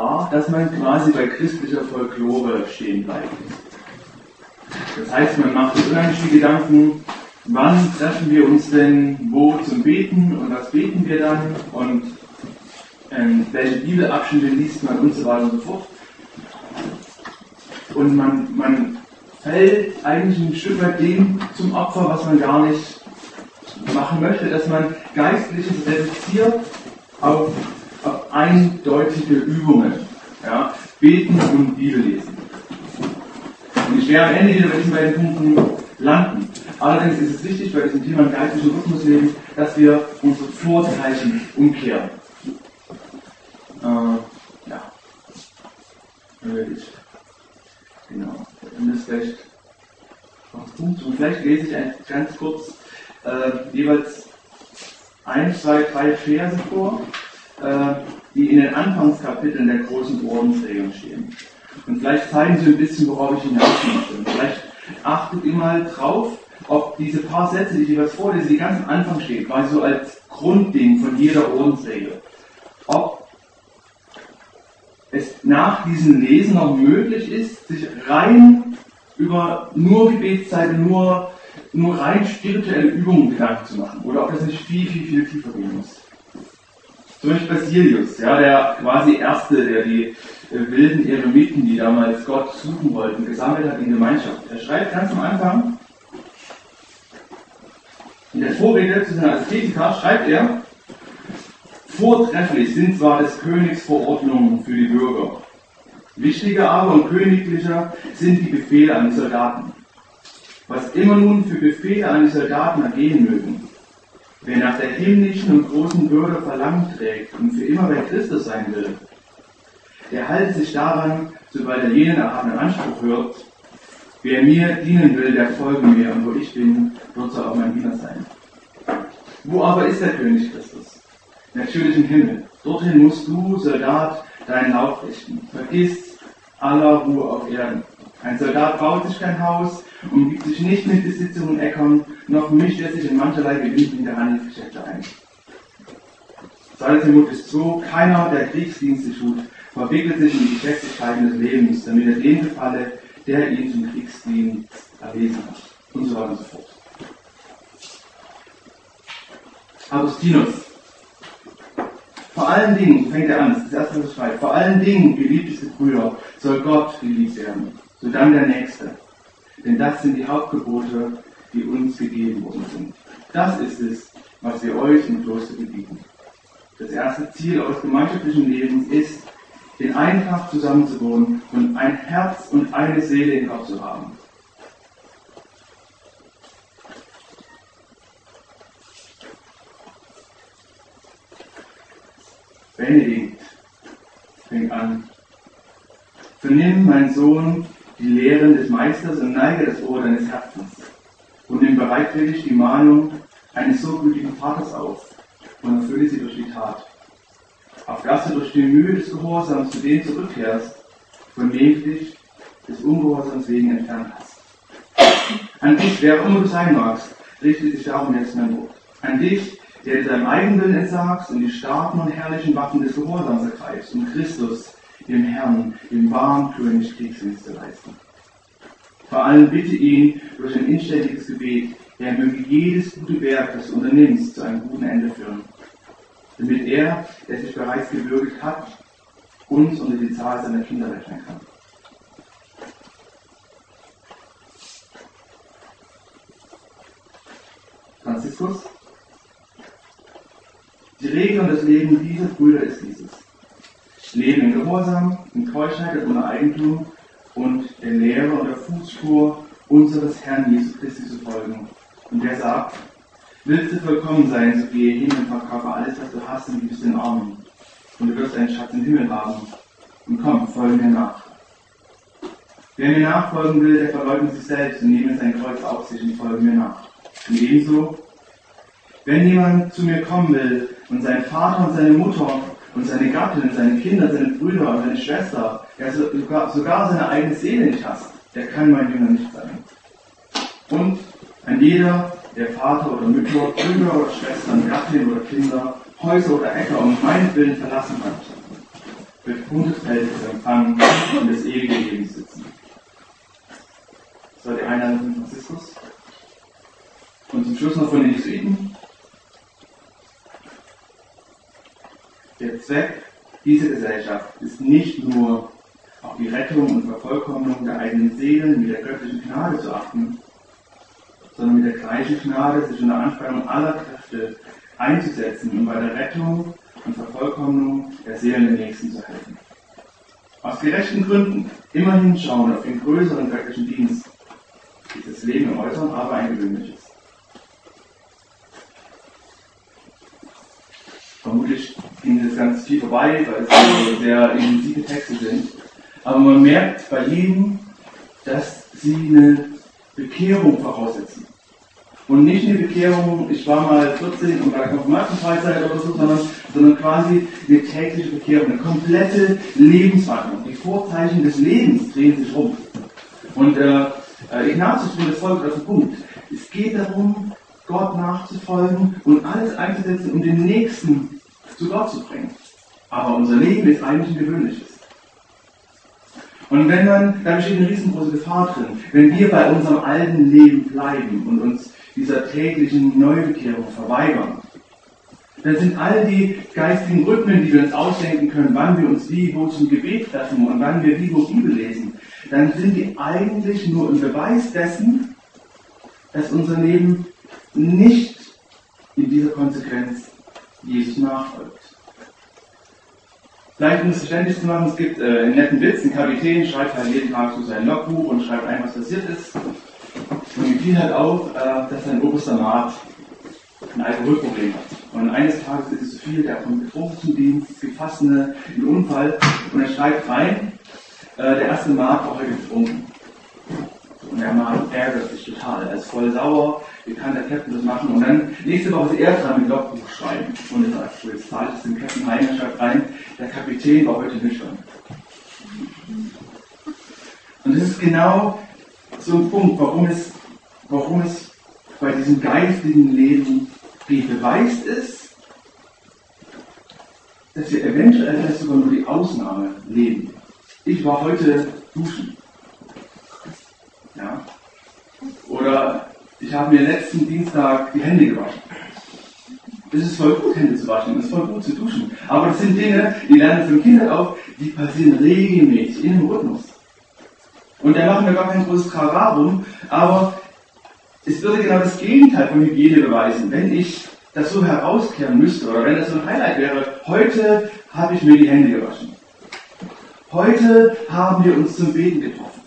Gefahr, dass man quasi bei christlicher Folklore stehen bleibt. Das heißt, man macht sich unheimlich viel Gedanken, wann treffen wir uns denn wo zum Beten und was beten wir dann und ähm, welche Bibelabschnitte liest man und so weiter und so fort. Und man, man fällt eigentlich ein Stück weit dem zum Opfer, was man gar nicht machen möchte, dass man Geistliches reduziert auf eindeutige Übungen. Ja? Beten und Bibel lesen. Und ich werde am Ende wieder bei diesen beiden Punkten landen. Allerdings ist es wichtig bei diesem Thema geistlichen Rhythmusleben, dass wir unsere Vorzeichen umkehren. Äh, ja. Genau. Und das vielleicht noch Punkt. Und vielleicht lese ich ganz kurz äh, jeweils ein, zwei, drei Verse vor, äh, die in den Anfangskapiteln der großen Ordensregeln stehen. Und vielleicht zeigen sie ein bisschen, worauf ich hinaus möchte. Vielleicht achtet ihr mal drauf, ob diese paar Sätze, die ich jeweils vorlese, die ganz am Anfang stehen, quasi so als Grundding von jeder Ordensregel, ob es nach diesem Lesen noch möglich ist, sich rein über nur Gebetszeiten, nur nur rein spirituelle Übungen Gedanken zu machen. Oder ob das nicht viel, viel, viel tiefer gehen muss. Zum Beispiel Basilius, ja, der quasi Erste, der die äh, wilden Eremiten, die damals Gott suchen wollten, gesammelt hat in Gemeinschaft. Er schreibt ganz am Anfang, in der Vorrede zu seiner Asketika schreibt er, Vortrefflich sind zwar des Königs Verordnungen für die Bürger, wichtiger aber und königlicher sind die Befehle an die Soldaten was immer nun für Befehle an die Soldaten ergehen mögen. Wer nach der himmlischen und großen Würde Verlangen trägt und für immer bei Christus sein will, der halte sich daran, sobald er jenen erhabenen Anspruch hört, wer mir dienen will, der folge mir, und wo ich bin, dort soll auch mein Diener sein. Wo aber ist der König Christus? Natürlich im Himmel. Dorthin musst du, Soldat, deinen Lauf richten. Vergiss aller Ruhe auf Erden. Ein Soldat baut sich kein Haus, umgibt sich nicht mit Besitzungen und Äckern, noch mischt er sich in mancherlei der Handelsgeschäfte ein. Salzemut ist so, keiner, der Kriegsdienste tut, verwickelt sich in die Geschäftigkeiten des Lebens, damit er dem gefalle, der ihn zum Kriegsdienst erlesen hat. Und so weiter und so fort. Augustinus. Vor allen Dingen, fängt er an, das ist das erste, was er schreibt, vor allen Dingen, geliebteste Brüder, soll Gott geliebt werden so dann der nächste. Denn das sind die Hauptgebote, die uns gegeben worden sind. Das ist es, was wir euch im Kloster gebieten. Das erste Ziel eures gemeinschaftlichen Lebens ist, in Eintracht zusammenzuwohnen und ein Herz und eine Seele in Gott zu haben. Benedikt fängt an. Vernimm, mein Sohn, die Lehren des Meisters und neige das Ohr deines Herzens und nimm bereitwillig die Mahnung eines so gütigen Vaters auf und erfülle sie durch die Tat. Auf dass du durch die Mühe des Gehorsams zu dem zurückkehrst, von dem dich des Ungehorsams wegen entfernt hast. An dich, wer auch immer du sein magst, richtet sich darum jetzt mein Wort. An dich, der deinem Eigenwillen entsagst und die starken und herrlichen Waffen des Gehorsams ergreifst, um Christus, dem Herrn, dem wahren König Kriegsdienst zu leisten. Vor allem bitte ihn durch ein inständiges Gebet, er möge jedes gute Werk, das du unternimmst, zu einem guten Ende führen. Damit er, der sich bereits gewürdigt hat, uns unter die Zahl seiner Kinder rechnen kann. Franziskus. Die Regel und das Leben dieser Brüder ist dieses leben in Gehorsam, in Keuschheit und ohne Eigentum und der Lehre und der Fußspur unseres Herrn Jesus Christi zu folgen. Und der sagt, willst du vollkommen sein, so gehe hin und verkaufe alles, was du hast und gib es den Armen. Und du wirst einen Schatz im Himmel haben. Und komm, folge mir nach. Wer mir nachfolgen will, der verleugnet sich selbst und nehme sein Kreuz auf sich und folge mir nach. Und ebenso, wenn jemand zu mir kommen will und seinen Vater und seine Mutter und seine Gattin, seine Kinder, seine Brüder und seine Schwester, ja sogar, sogar seine eigene Seele nicht hasst, der kann mein Jünger nicht sein. Und ein jeder, der Vater oder Mütter, Brüder oder Schwestern, Gattin oder Kinder, Häuser oder Äcker um meinen Willen verlassen hat, Feld zu empfangen und das ewige Leben sitzen. Das war die Einladung von Franziskus. Und zum Schluss noch von den Jesuiten. Der Zweck dieser Gesellschaft ist nicht nur auf die Rettung und Vervollkommnung der eigenen Seelen mit der göttlichen Gnade zu achten, sondern mit der gleichen Gnade sich unter Anspannung aller Kräfte einzusetzen, um bei der Rettung und Vervollkommnung der Seelen der Nächsten zu helfen. Aus gerechten Gründen immerhin schauen auf den größeren göttlichen Dienst, das Leben im Äußeren aber ein gewöhnliches. Vermutlich ging das ganz viel vorbei, weil es sehr intensive Texte sind. Aber man merkt bei jedem, dass sie eine Bekehrung voraussetzen. Und nicht eine Bekehrung, ich war mal 14 und war Konfirmandenfreizeit oder so, sondern, sondern quasi eine tägliche Bekehrung, eine komplette Lebenswandlung. Die Vorzeichen des Lebens drehen sich rum. Und äh, Ignatius bringt das folgt auf den Punkt. Es geht darum, Gott nachzufolgen und alles einzusetzen, um den Nächsten zu Gott zu bringen. Aber unser Leben ist eigentlich ein gewöhnliches. Und wenn man, da besteht eine riesengroße Gefahr drin, wenn wir bei unserem alten Leben bleiben und uns dieser täglichen Neubekehrung verweigern, dann sind all die geistigen Rhythmen, die wir uns ausdenken können, wann wir uns wie, wo zum Gebet treffen und wann wir wie, wo Bibel lesen, dann sind die eigentlich nur ein Beweis dessen, dass unser Leben nicht in dieser Konsequenz Jesus nachfolgt. Vielleicht um es verständlich zu machen, es gibt äh, einen netten Witz, ein Kapitän schreibt halt jeden Tag so sein Logbuch und schreibt ein, was passiert ist. Und ihm fiel halt auf, äh, dass sein oberster Mat ein Alkoholproblem hat. Und eines Tages ist es zu viel, der kommt betrunken zum Dienst, fast einen Unfall und er schreibt rein, äh, der erste Mat war heute getrunken. Und der Mat ärgert sich total, er ist voll sauer, wie kann der Captain das machen? Und dann nächste Woche ist er dran mit Logbuch schreiben. Und er sagt, jetzt zahlt es dem Captain heim, er schreibt rein, der Kapitän war heute nüchtern. Und das ist genau so ein Punkt, warum es, warum es bei diesem geistigen Leben beweist ist, dass wir eventuell vielleicht sogar nur die Ausnahme leben. Ich war heute duschen. Ja? Oder ich habe mir letzten Dienstag die Hände gewaschen. Es ist voll gut, Hände zu waschen, es ist voll gut zu duschen. Aber das sind Dinge, die lernen von Kindern auf, die passieren regelmäßig in einem Rhythmus. Und da machen wir gar kein großes Trara rum, aber es würde genau das Gegenteil von Hygiene beweisen, wenn ich das so herauskehren müsste oder wenn das so ein Highlight wäre. Heute habe ich mir die Hände gewaschen. Heute haben wir uns zum Beten getroffen.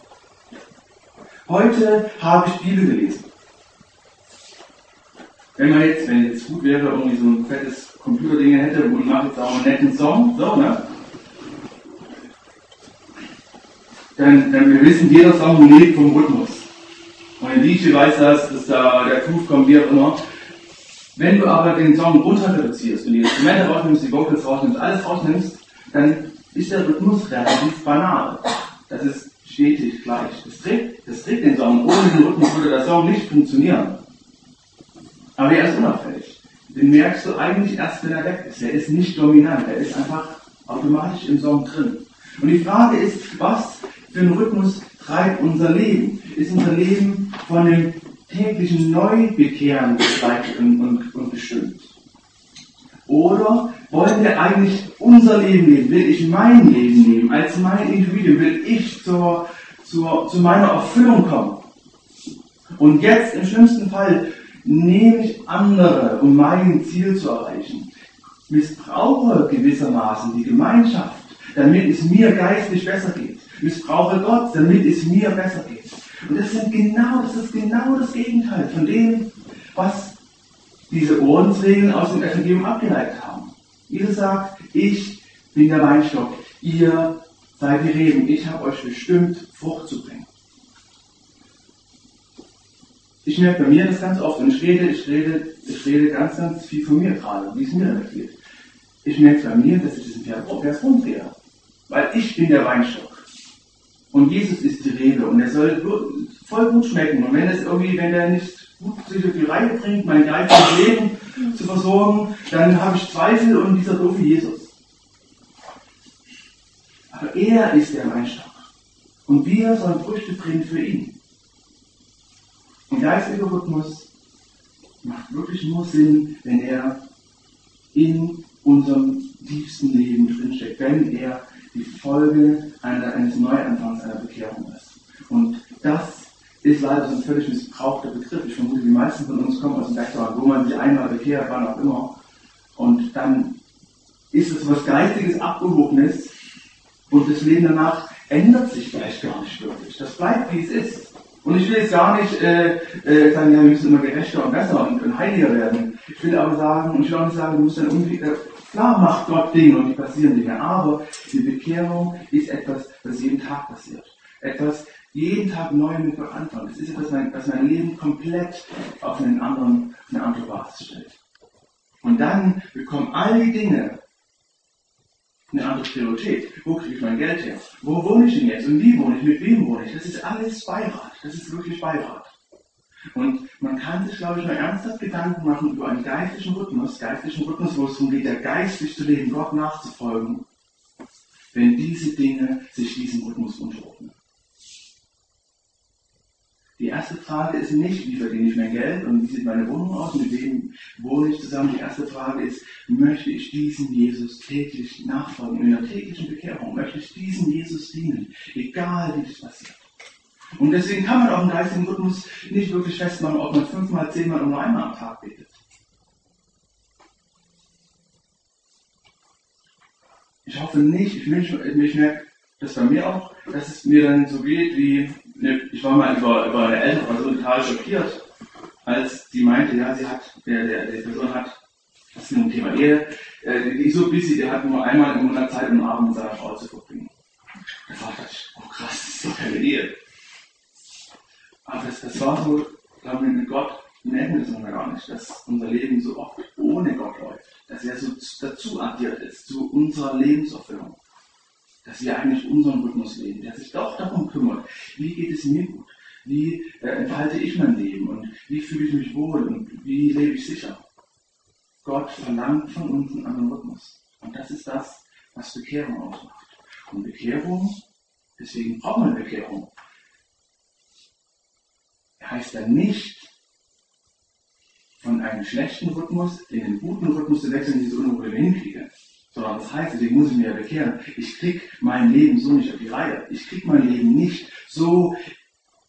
Heute habe ich Bibel gelesen. Wenn man jetzt, wenn jetzt gut wäre, irgendwie so ein fettes Computerding hätte und macht jetzt auch einen netten Song, so, ne? Dann, dann wir wissen, jeder Song lebt vom Rhythmus. Und ein DJ weiß das, dass da der Groove kommt, wie auch immer. Wenn du aber den Song runter reduzierst und die Instrumente rausnimmst, die Vocals rausnimmst, alles rausnimmst, dann ist der Rhythmus relativ banal. Das ist stetig gleich. Das trägt, das trägt den Song. Ohne den Rhythmus würde der Song nicht funktionieren. Aber er ist unauffällig. Den merkst du eigentlich erst, wenn er weg ist. Er ist nicht dominant, er ist einfach automatisch im Song drin. Und die Frage ist, was für ein Rhythmus treibt unser Leben? Ist unser Leben von dem täglichen Neubekehren geleitet und, und, und bestimmt? Oder wollen wir eigentlich unser Leben leben? Will ich mein Leben leben als mein Individuum? Will ich zur, zur, zu meiner Erfüllung kommen? Und jetzt im schlimmsten Fall nehme ich andere, um mein Ziel zu erreichen. Missbrauche gewissermaßen die Gemeinschaft, damit es mir geistlich besser geht. Missbrauche Gott, damit es mir besser geht. Und das sind genau, das ist genau das Gegenteil von dem, was diese Ordensregeln aus dem Evangelium abgeleitet haben. Jesus sagt, ich bin der Weinstock, ihr seid die Reben, ich habe euch bestimmt, Frucht zu bringen. Ich merke bei mir das ganz oft und ich rede, ich rede, ich rede ganz, ganz viel von mir gerade, wie es mir damit geht. Ich merke bei mir, dass ich diesen Vers rumdrehe. Weil ich bin der Weinstock. Und Jesus ist die Rebe und er soll voll gut schmecken. Und wenn es irgendwie, wenn er nicht gut sich auf die Reihe bringt, mein geistiges Leben zu versorgen, dann habe ich Zweifel und dieser doofe Jesus. Aber er ist der Weinstock. Und wir sollen Früchte bringen für ihn. Und geistiger Rhythmus macht wirklich nur Sinn, wenn er in unserem tiefsten Leben drinsteckt, wenn er die Folge eines Neuanfangs, einer Bekehrung ist. Und das ist leider so ein völlig missbrauchter Begriff. Ich vermute, die meisten von uns kommen aus dem Background, wo man sich einmal bekehrt, wann auch immer. Und dann ist es was Geistiges, Abgehobenes und das Leben danach ändert sich vielleicht gar nicht wirklich. Das bleibt, wie es ist. Und ich will jetzt gar nicht äh, äh, sagen, ja, wir müssen immer gerechter und besser und, und heiliger werden. Ich will aber sagen, und ich will auch nicht sagen, du musst dann irgendwie, äh, klar macht Gott Dinge und die passieren Dinge, aber die Bekehrung ist etwas, das jeden Tag passiert. Etwas, jeden Tag neu mit Gott anfangen. Das ist etwas, was mein Leben komplett auf, einen anderen, auf eine andere Basis stellt. Und dann bekommen all die Dinge eine andere Priorität. Wo kriege ich mein Geld her? Wo wohne ich denn jetzt? Und wie wohne ich? Mit wem wohne ich? Das ist alles Beirat. Das ist wirklich Beirat. Und man kann sich, glaube ich, mal ernsthaft Gedanken machen über einen geistlichen Rhythmus, geistlichen Rhythmus, wo es darum geht, der geistlich zu leben, Gott nachzufolgen, wenn diese Dinge sich diesem Rhythmus unterordnen. Die erste Frage ist nicht, wie verdiene ich mein Geld und wie sieht meine Wohnung aus, mit wem wohne ich zusammen. Die erste Frage ist, möchte ich diesem Jesus täglich nachfolgen, in einer täglichen Bekehrung? Möchte ich diesem Jesus dienen, egal wie das passiert? Und deswegen kann man auch im geistigen Rhythmus nicht wirklich festmachen, ob man fünfmal, zehnmal oder nur einmal am Tag betet. Ich hoffe nicht, ich wünsche, ich merke das bei mir auch, dass es mir dann so geht wie ich war mal über, über eine ältere Person total schockiert, als die meinte, ja, sie hat, der, der, der Person hat, das ist ein Thema Ehe, äh, die ist so busy, der hat nur einmal im Monat Zeit, um Abend mit seiner Frau zu verbringen. Da dachte ich, oh krass, das ist doch keine Ehe. Aber das, das war so, glaube ich, mit Gott merken wir das noch gar nicht, dass unser Leben so oft ohne Gott läuft, dass er so dazu addiert ist, zu unserer Lebenserfüllung dass wir eigentlich unseren Rhythmus leben, der sich doch darum kümmert, wie geht es mir gut, wie äh, enthalte ich mein Leben und wie fühle ich mich wohl und wie lebe ich sicher. Gott verlangt von uns einen anderen Rhythmus. Und das ist das, was Bekehrung ausmacht. Und Bekehrung, deswegen braucht man Bekehrung, heißt dann nicht, von einem schlechten Rhythmus in den guten Rhythmus zu wechseln, die ich so unruhig hinkriege. Sondern das heißt, deswegen muss ich mir ja bekehren, ich krieg mein Leben so nicht auf die Reihe. Ich krieg mein Leben nicht so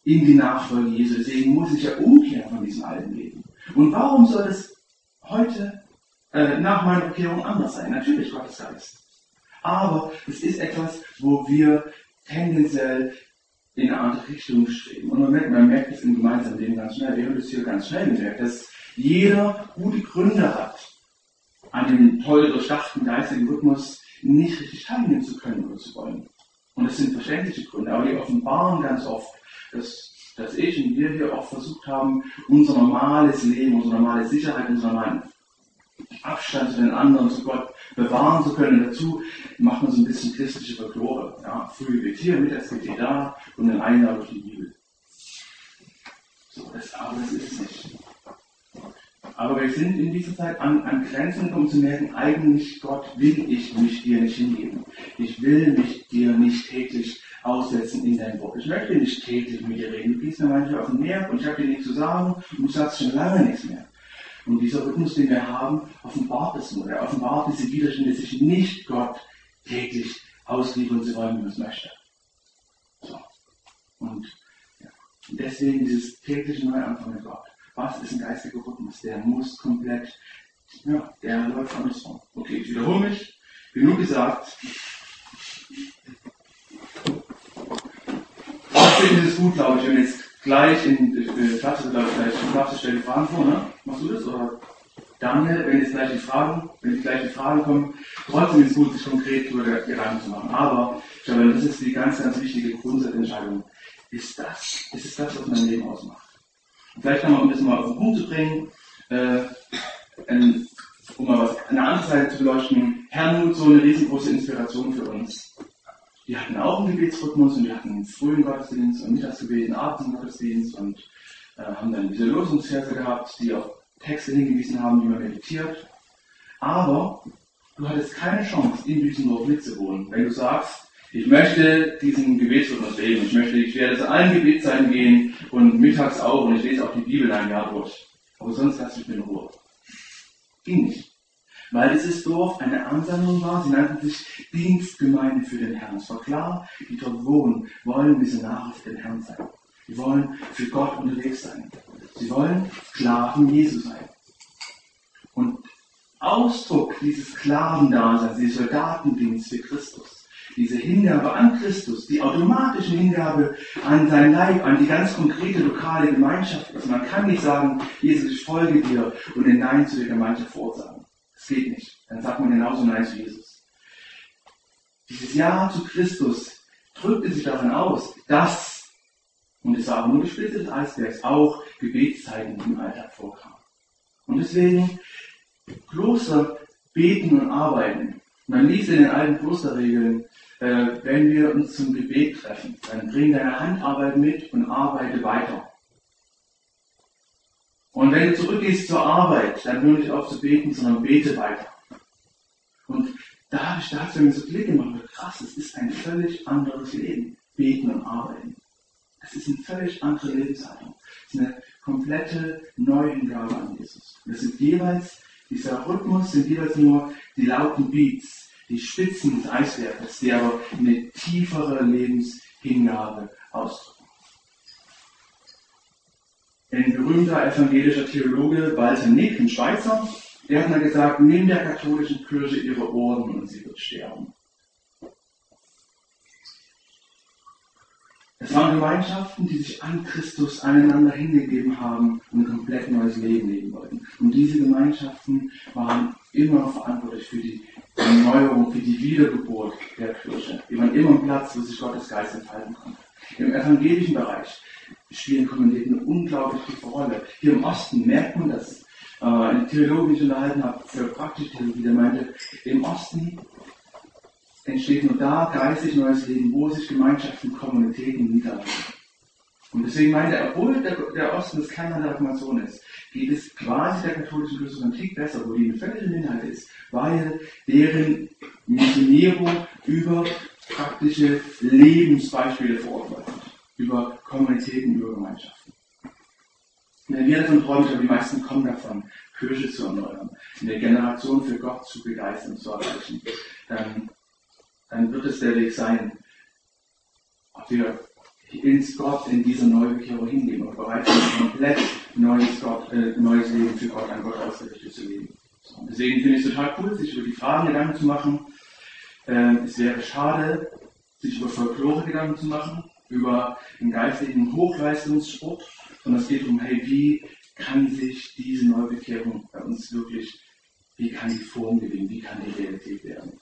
in die Nachfolge Jesu. Deswegen muss ich ja umkehren von diesem alten Leben. Und warum soll es heute äh, nach meiner Bekehrung anders sein? Natürlich Gottes Geist. Aber es ist etwas, wo wir tendenziell in eine andere Richtung streben. Und man merkt, man merkt es im gemeinsamen Leben ganz schnell. Wir haben das hier ganz schnell gemerkt, dass jeder gute Gründe hat, an dem toll durchdachten geistigen Rhythmus nicht richtig teilnehmen zu können oder zu wollen. Und das sind verständliche Gründe, aber die offenbaren ganz oft, dass, dass ich und wir hier auch versucht haben, unser normales Leben, unsere normale Sicherheit, unseren normalen Abstand zu den anderen, zu Gott bewahren zu können. Und dazu macht man so ein bisschen christliche Folklore. Ja, früh wird hier, Mittagsgebet da und dann ein Jahr durch die Bibel. So, das, aber das ist nicht. Aber wir sind in dieser Zeit an, an Grenzen, um zu merken, eigentlich Gott will ich mich dir nicht hingeben. Ich will mich dir nicht täglich aussetzen in dein Wort. Ich möchte nicht täglich mit dir reden. Du gehst mir manchmal auf den Nerv und ich habe dir nichts zu sagen und du sagst schon lange nichts mehr. Und dieser Rhythmus, den wir haben, offenbart es nur. Er offenbart diese Widerstände, sich nicht Gott täglich ausliefern zu wollen, wie man es möchte. So. Und, ja. und deswegen dieses tägliche Neuanfang mit Gott. Was ist ein geistiger Rhythmus? Der muss komplett, ja, der läuft andersrum. Okay, ich wiederhole mich. Genug gesagt. Trotzdem ist es gut, glaube ich, wenn jetzt gleich in äh, Klasse, glaube ich, gleich die Fragen vor, ne? Machst du das? Oder Daniel, wenn jetzt gleich die Fragen, wenn die gleichen Fragen kommen, trotzdem ist es gut, sich konkret darüber Gedanken zu machen. Aber ich glaube, das ist die ganz, ganz wichtige Grundsatzentscheidung. Ist das, ist es das, was mein Leben ausmacht? Vielleicht nochmal, um das mal auf den Punkt zu bringen, äh, um mal was, eine andere Seite zu beleuchten, Herrnhut, so eine riesengroße Inspiration für uns. Die hatten auch einen Gebetsrhythmus und wir hatten einen frühen Gottesdienst und Mittagsgebet, einen Abendgottesdienst und äh, haben dann diese Lösungsverse gehabt, die auf Texte hingewiesen haben, die man meditiert. Aber du hattest keine Chance, in Düsseldorf mitzuwohnen, wenn du sagst, ich möchte diesen Gebetsrhythmus leben. Ich möchte, ich werde zu allen Gebetszeiten gehen und mittags auch und ich lese auch die Bibel ein Jahr durch. Aber sonst lasse ich mich in Ruhe. Ging nicht. Weil dieses Dorf eine Ansammlung war, sie nannten sich Dienstgemeinde für den Herrn. Es war klar, die dort wohnen, wollen Missionare für den Herrn sein. Sie wollen für Gott unterwegs sein. Sie wollen Sklaven Jesu sein. Und Ausdruck dieses Sklavendaseins, dieses Soldatendienst für Christus, diese Hingabe an Christus, die automatische Hingabe an sein Leib, an die ganz konkrete lokale Gemeinschaft ist. Man kann nicht sagen, Jesus, ich folge dir und ein Nein zu der Gemeinschaft vorsagen. Das geht nicht. Dann sagt man genauso Nein zu Jesus. Dieses Ja zu Christus drückte sich darin aus, dass, und es war aber nur die Spitze des Eisbergs, auch Gebetszeiten im Alltag vorkamen. Und deswegen Kloster beten und arbeiten. Man liest in den alten Klosterregeln, äh, wenn wir uns zum Gebet treffen, dann bring deine Handarbeit mit und arbeite weiter. Und wenn du zurückgehst zur Arbeit, dann hör nicht auf zu beten, sondern bete weiter. Und da habe ich dazu mir so Klick gemacht, krass, es ist ein völlig anderes Leben. Beten und arbeiten. Es ist eine völlig andere Lebenshaltung. Es ist eine komplette Neuhingabe an Jesus. Es sind jeweils, dieser Rhythmus sind jeweils nur die lauten Beats, die Spitzen des Eisberges, die aber eine tiefere Lebenshingabe ausdrücken. Ein berühmter evangelischer Theologe, Walter Nick, ein Schweizer, der hat mal gesagt, nimm der katholischen Kirche ihre Orden und sie wird sterben. Es waren Gemeinschaften, die sich an Christus aneinander hingegeben haben und ein komplett neues Leben leben wollten. Und diese Gemeinschaften waren immer verantwortlich für die Erneuerung, für die Wiedergeburt der Kirche. Die waren immer ein Platz, wo sich Gottes Geist entfalten konnte. Im evangelischen Bereich spielen Kommunikten eine unglaublich tiefe Rolle. Hier im Osten merkt man das. Äh, ein Theologe, den ich unterhalten habe, für praktische Theologie, der meinte, im Osten entsteht nur da geistig neues Leben, wo sich Gemeinschaften, Kommunitäten niederlassen. Und deswegen meinte er, obwohl der, der Osten das Kern der Reformation ist, geht es quasi der katholischen Kirche einen Tick besser, wo die eine völlige Minderheit ist, weil deren Missionierung über praktische Lebensbeispiele verordnet wird, über Kommunitäten, über Gemeinschaften. Wenn wir davon träumen, aber die meisten kommen davon, Kirche zu erneuern, eine Generation für Gott zu begeistern, zu erreichen, dann dann wird es der Weg sein, ob wir ins Gott in diese neue Bekehrung hingehen und bereit sind, komplett neues, Gott, äh, neues Leben für Gott, an Gott ausgerichtet zu leben. So, deswegen finde ich es total cool, sich über die Fragen Gedanken zu machen. Ähm, es wäre schade, sich über Folklore Gedanken zu machen, über den geistigen Hochleistungssport, sondern es geht um, hey, wie kann sich diese Neubekehrung bei uns wirklich, wie kann die Form gewinnen, wie kann die Realität werden?